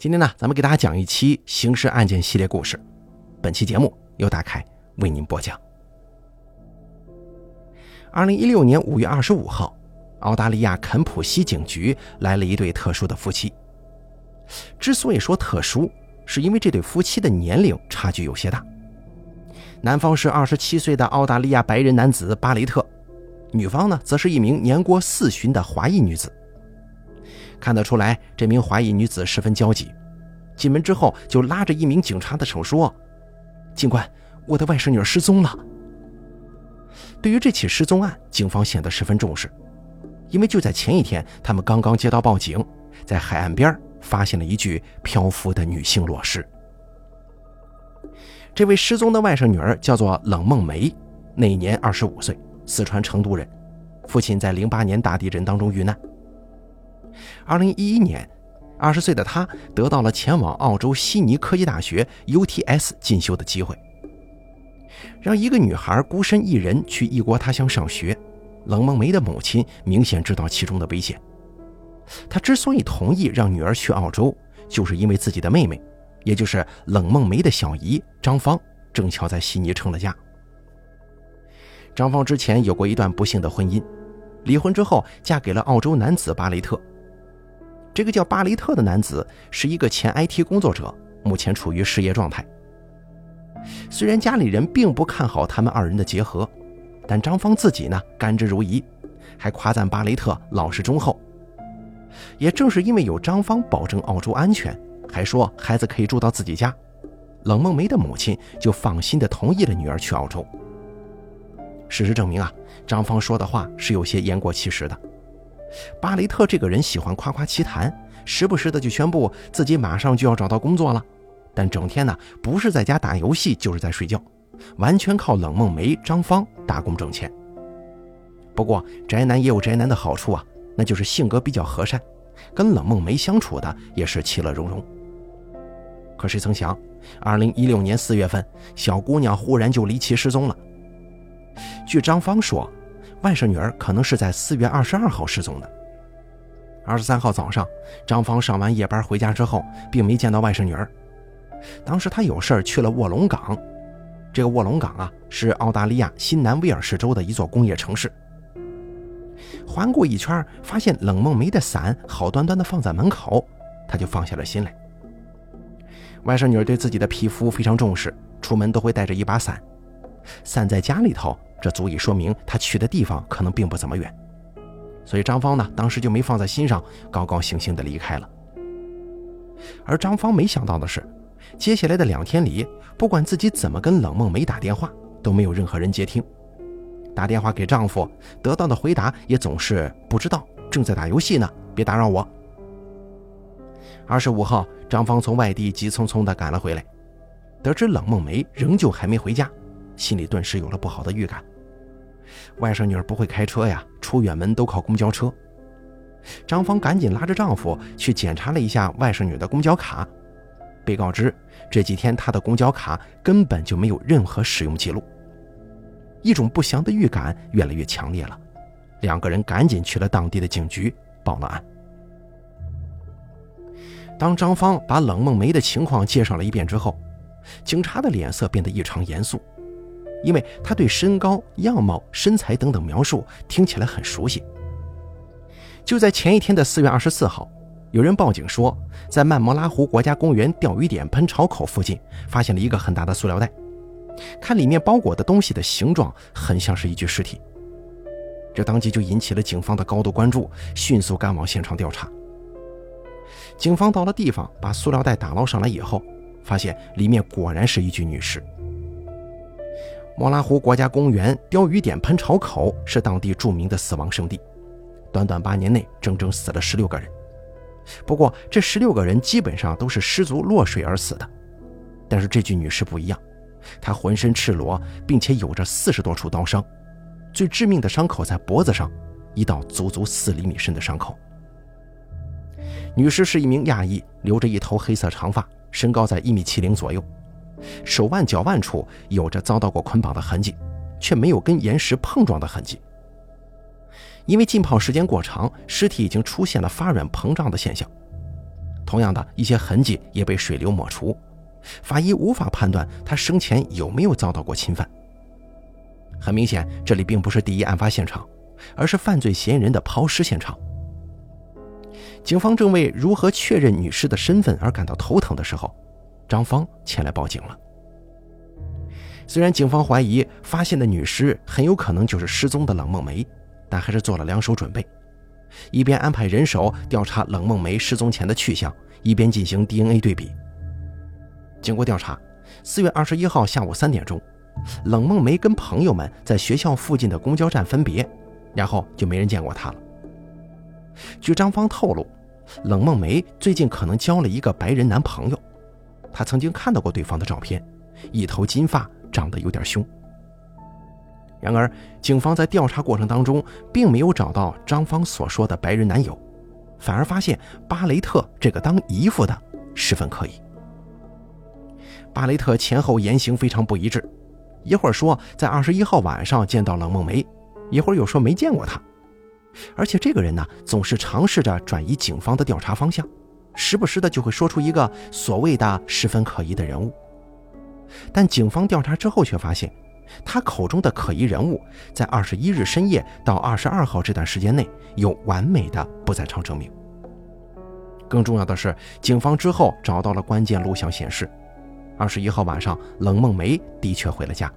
今天呢，咱们给大家讲一期刑事案件系列故事。本期节目由大凯为您播讲。二零一六年五月二十五号，澳大利亚肯普西警局来了一对特殊的夫妻。之所以说特殊，是因为这对夫妻的年龄差距有些大。男方是二十七岁的澳大利亚白人男子巴雷特，女方呢，则是一名年过四旬的华裔女子。看得出来，这名华裔女子十分焦急。进门之后，就拉着一名警察的手说：“警官，我的外甥女失踪了。”对于这起失踪案，警方显得十分重视，因为就在前一天，他们刚刚接到报警，在海岸边发现了一具漂浮的女性裸尸。这位失踪的外甥女儿叫做冷梦梅，那一年二十五岁，四川成都人，父亲在零八年大地震当中遇难。二零一一年，二十岁的他得到了前往澳洲悉尼科技大学 UTS 进修的机会。让一个女孩孤身一人去异国他乡上学，冷梦梅的母亲明显知道其中的危险。她之所以同意让女儿去澳洲，就是因为自己的妹妹，也就是冷梦梅的小姨张芳，正巧在悉尼成了家。张芳之前有过一段不幸的婚姻，离婚之后嫁给了澳洲男子巴雷特。这个叫巴雷特的男子是一个前 IT 工作者，目前处于失业状态。虽然家里人并不看好他们二人的结合，但张芳自己呢甘之如饴，还夸赞巴雷特老实忠厚。也正是因为有张芳保证澳洲安全，还说孩子可以住到自己家，冷梦梅的母亲就放心的同意了女儿去澳洲。事实证明啊，张芳说的话是有些言过其实的。巴雷特这个人喜欢夸夸其谈，时不时的就宣布自己马上就要找到工作了，但整天呢不是在家打游戏就是在睡觉，完全靠冷梦梅、张芳打工挣钱。不过宅男也有宅男的好处啊，那就是性格比较和善，跟冷梦梅相处的也是其乐融融。可谁曾想，二零一六年四月份，小姑娘忽然就离奇失踪了。据张芳说。外甥女儿可能是在四月二十二号失踪的。二十三号早上，张芳上完夜班回家之后，并没见到外甥女儿。当时她有事去了卧龙岗，这个卧龙岗啊，是澳大利亚新南威尔士州的一座工业城市。环顾一圈，发现冷梦梅的伞好端端的放在门口，她就放下了心来。外甥女儿对自己的皮肤非常重视，出门都会带着一把伞。伞在家里头。这足以说明他去的地方可能并不怎么远，所以张芳呢，当时就没放在心上，高高兴兴地离开了。而张芳没想到的是，接下来的两天里，不管自己怎么跟冷梦梅打电话，都没有任何人接听。打电话给丈夫，得到的回答也总是不知道，正在打游戏呢，别打扰我。二十五号，张芳从外地急匆匆地赶了回来，得知冷梦梅仍旧还没回家，心里顿时有了不好的预感。外甥女儿不会开车呀，出远门都靠公交车。张芳赶紧拉着丈夫去检查了一下外甥女的公交卡，被告知这几天她的公交卡根本就没有任何使用记录。一种不祥的预感越来越强烈了，两个人赶紧去了当地的警局报了案。当张芳把冷梦梅的情况介绍了一遍之后，警察的脸色变得异常严肃。因为他对身高、样貌、身材等等描述听起来很熟悉。就在前一天的四月二十四号，有人报警说，在曼莫拉湖国家公园钓鱼点喷潮口附近发现了一个很大的塑料袋，看里面包裹的东西的形状很像是一具尸体。这当即就引起了警方的高度关注，迅速赶往现场调查。警方到了地方，把塑料袋打捞上来以后，发现里面果然是一具女尸。莫拉湖国家公园钓鱼点喷潮口是当地著名的死亡圣地，短短八年内整整死了十六个人。不过这十六个人基本上都是失足落水而死的，但是这具女尸不一样，她浑身赤裸，并且有着四十多处刀伤，最致命的伤口在脖子上，一道足足四厘米深的伤口。女尸是一名亚裔，留着一头黑色长发，身高在一米七零左右。手腕、脚腕处有着遭到过捆绑的痕迹，却没有跟岩石碰撞的痕迹。因为浸泡时间过长，尸体已经出现了发软膨胀的现象。同样的一些痕迹也被水流抹除，法医无法判断他生前有没有遭到过侵犯。很明显，这里并不是第一案发现场，而是犯罪嫌疑人的抛尸现场。警方正为如何确认女尸的身份而感到头疼的时候，张芳前来报警了。虽然警方怀疑发现的女尸很有可能就是失踪的冷梦梅，但还是做了两手准备，一边安排人手调查冷梦梅失踪前的去向，一边进行 DNA 对比。经过调查，四月二十一号下午三点钟，冷梦梅跟朋友们在学校附近的公交站分别，然后就没人见过她了。据张芳透露，冷梦梅最近可能交了一个白人男朋友，他曾经看到过对方的照片，一头金发，长得有点凶。然而，警方在调查过程当中并没有找到张芳所说的白人男友，反而发现巴雷特这个当姨夫的十分可疑。巴雷特前后言行非常不一致，一会儿说在二十一号晚上见到冷梦梅，一会儿又说没见过她。而且这个人呢，总是尝试着转移警方的调查方向，时不时的就会说出一个所谓的十分可疑的人物。但警方调查之后却发现，他口中的可疑人物，在二十一日深夜到二十二号这段时间内有完美的不在场证明。更重要的是，警方之后找到了关键录像显示，二十一号晚上冷梦梅的确回了家，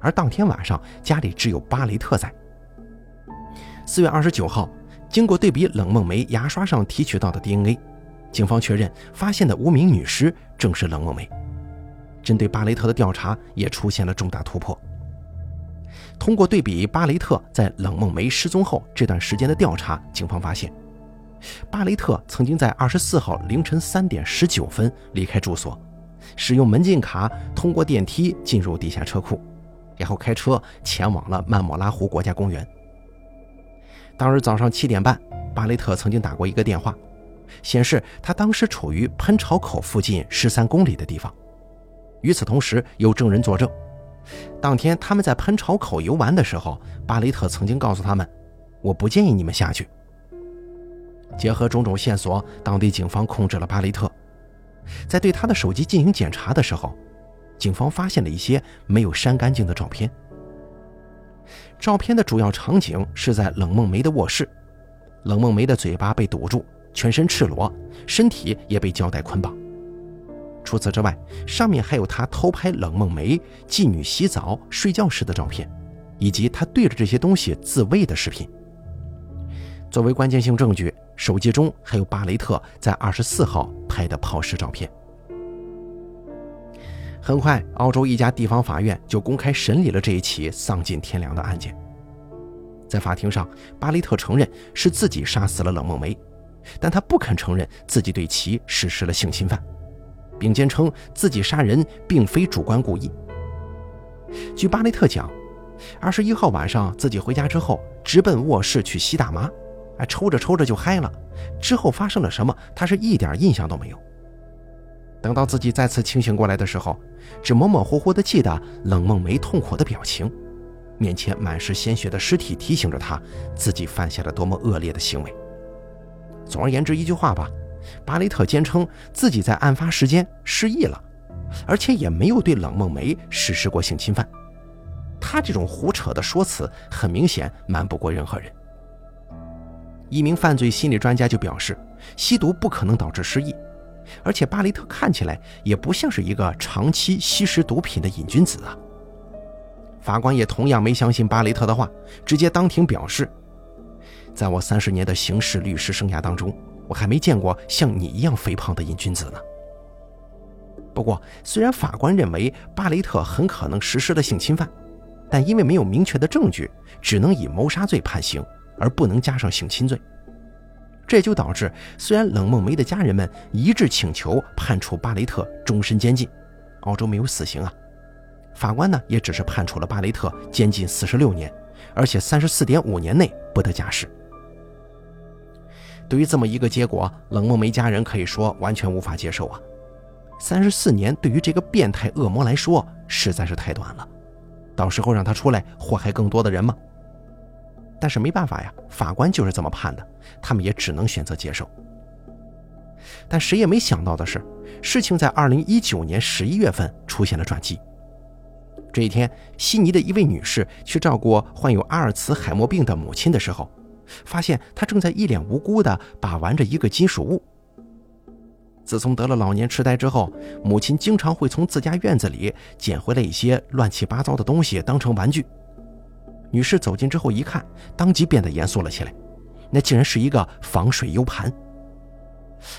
而当天晚上家里只有巴雷特在。四月二十九号，经过对比冷梦梅牙刷上提取到的 DNA，警方确认发现的无名女尸正是冷梦梅。针对巴雷特的调查也出现了重大突破。通过对比巴雷特在冷梦梅失踪后这段时间的调查，警方发现，巴雷特曾经在二十四号凌晨三点十九分离开住所，使用门禁卡通过电梯进入地下车库，然后开车前往了曼莫拉湖国家公园。当日早上七点半，巴雷特曾经打过一个电话，显示他当时处于喷潮口附近十三公里的地方。与此同时，有证人作证，当天他们在喷潮口游玩的时候，巴雷特曾经告诉他们：“我不建议你们下去。”结合种种线索，当地警方控制了巴雷特。在对他的手机进行检查的时候，警方发现了一些没有删干净的照片。照片的主要场景是在冷梦梅的卧室，冷梦梅的嘴巴被堵住，全身赤裸，身体也被胶带捆绑。除此之外，上面还有他偷拍冷梦梅妓女洗澡、睡觉时的照片，以及他对着这些东西自慰的视频。作为关键性证据，手机中还有巴雷特在二十四号拍的抛尸照片。很快，澳洲一家地方法院就公开审理了这一起丧尽天良的案件。在法庭上，巴雷特承认是自己杀死了冷梦梅，但他不肯承认自己对其实施了性侵犯，并坚称自己杀人并非主观故意。据巴雷特讲，二十一号晚上自己回家之后，直奔卧室去吸大麻，哎，抽着抽着就嗨了。之后发生了什么，他是一点印象都没有。等到自己再次清醒过来的时候，只模模糊糊地记得冷梦梅痛苦的表情，面前满是鲜血的尸体提醒着他自己犯下了多么恶劣的行为。总而言之，一句话吧，巴雷特坚称自己在案发时间失忆了，而且也没有对冷梦梅实施过性侵犯。他这种胡扯的说辞，很明显瞒不过任何人。一名犯罪心理专家就表示，吸毒不可能导致失忆。而且巴雷特看起来也不像是一个长期吸食毒品的瘾君子啊。法官也同样没相信巴雷特的话，直接当庭表示：“在我三十年的刑事律师生涯当中，我还没见过像你一样肥胖的瘾君子呢。”不过，虽然法官认为巴雷特很可能实施了性侵犯，但因为没有明确的证据，只能以谋杀罪判刑，而不能加上性侵罪。这就导致，虽然冷梦梅的家人们一致请求判处巴雷特终身监禁，澳洲没有死刑啊，法官呢也只是判处了巴雷特监禁四十六年，而且三十四点五年内不得假释。对于这么一个结果，冷梦梅家人可以说完全无法接受啊！三十四年对于这个变态恶魔来说实在是太短了，到时候让他出来祸害更多的人吗？但是没办法呀，法官就是这么判的，他们也只能选择接受。但谁也没想到的是，事情在二零一九年十一月份出现了转机。这一天，悉尼的一位女士去照顾患有阿尔茨海默病的母亲的时候，发现他正在一脸无辜地把玩着一个金属物。自从得了老年痴呆之后，母亲经常会从自家院子里捡回来一些乱七八糟的东西当成玩具。女士走近之后一看，当即变得严肃了起来，那竟然是一个防水 U 盘。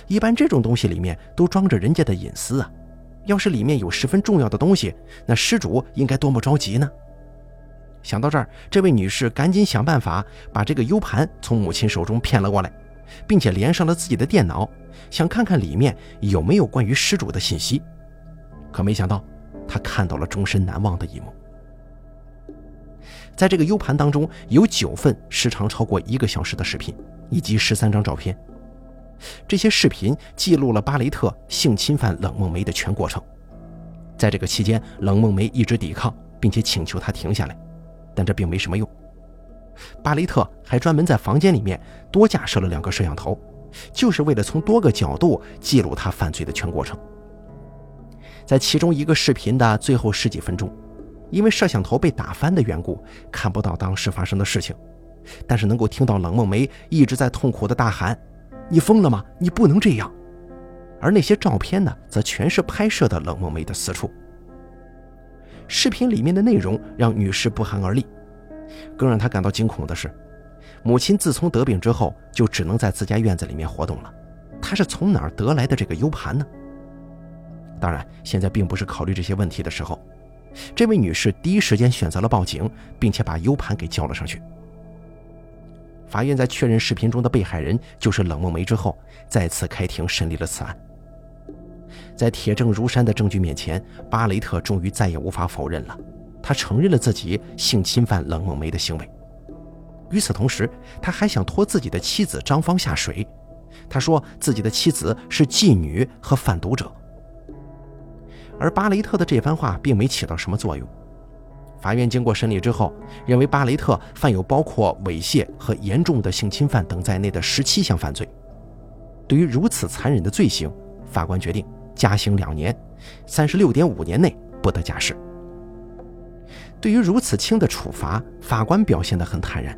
一般这种东西里面都装着人家的隐私啊。要是里面有十分重要的东西，那失主应该多么着急呢？想到这儿，这位女士赶紧想办法把这个 U 盘从母亲手中骗了过来，并且连上了自己的电脑，想看看里面有没有关于失主的信息。可没想到，她看到了终身难忘的一幕。在这个 U 盘当中，有九份时长超过一个小时的视频，以及十三张照片。这些视频记录了巴雷特性侵犯冷梦梅的全过程。在这个期间，冷梦梅一直抵抗，并且请求他停下来，但这并没什么用。巴雷特还专门在房间里面多架设了两个摄像头，就是为了从多个角度记录他犯罪的全过程。在其中一个视频的最后十几分钟，因为摄像头被打翻的缘故，看不到当时发生的事情，但是能够听到冷梦梅一直在痛苦的大喊。你疯了吗？你不能这样。而那些照片呢，则全是拍摄的冷梦梅的私处。视频里面的内容让女士不寒而栗，更让她感到惊恐的是，母亲自从得病之后，就只能在自家院子里面活动了。她是从哪儿得来的这个 U 盘呢？当然，现在并不是考虑这些问题的时候。这位女士第一时间选择了报警，并且把 U 盘给交了上去。法院在确认视频中的被害人就是冷梦梅之后，再次开庭审理了此案。在铁证如山的证据面前，巴雷特终于再也无法否认了，他承认了自己性侵犯冷梦梅的行为。与此同时，他还想拖自己的妻子张芳下水。他说自己的妻子是妓女和贩毒者。而巴雷特的这番话并没起到什么作用。法院经过审理之后，认为巴雷特犯有包括猥亵和严重的性侵犯等在内的十七项犯罪。对于如此残忍的罪行，法官决定加刑两年，三十六点五年内不得假释。对于如此轻的处罚，法官表现得很坦然。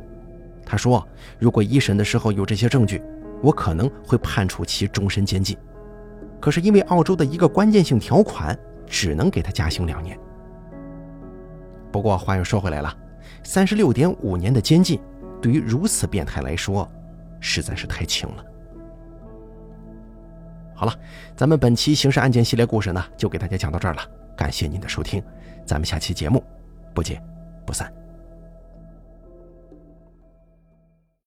他说：“如果一审的时候有这些证据，我可能会判处其终身监禁。可是因为澳洲的一个关键性条款，只能给他加刑两年。”不过话又说回来了，三十六点五年的监禁，对于如此变态来说，实在是太轻了。好了，咱们本期刑事案件系列故事呢，就给大家讲到这儿了。感谢您的收听，咱们下期节目不见不散。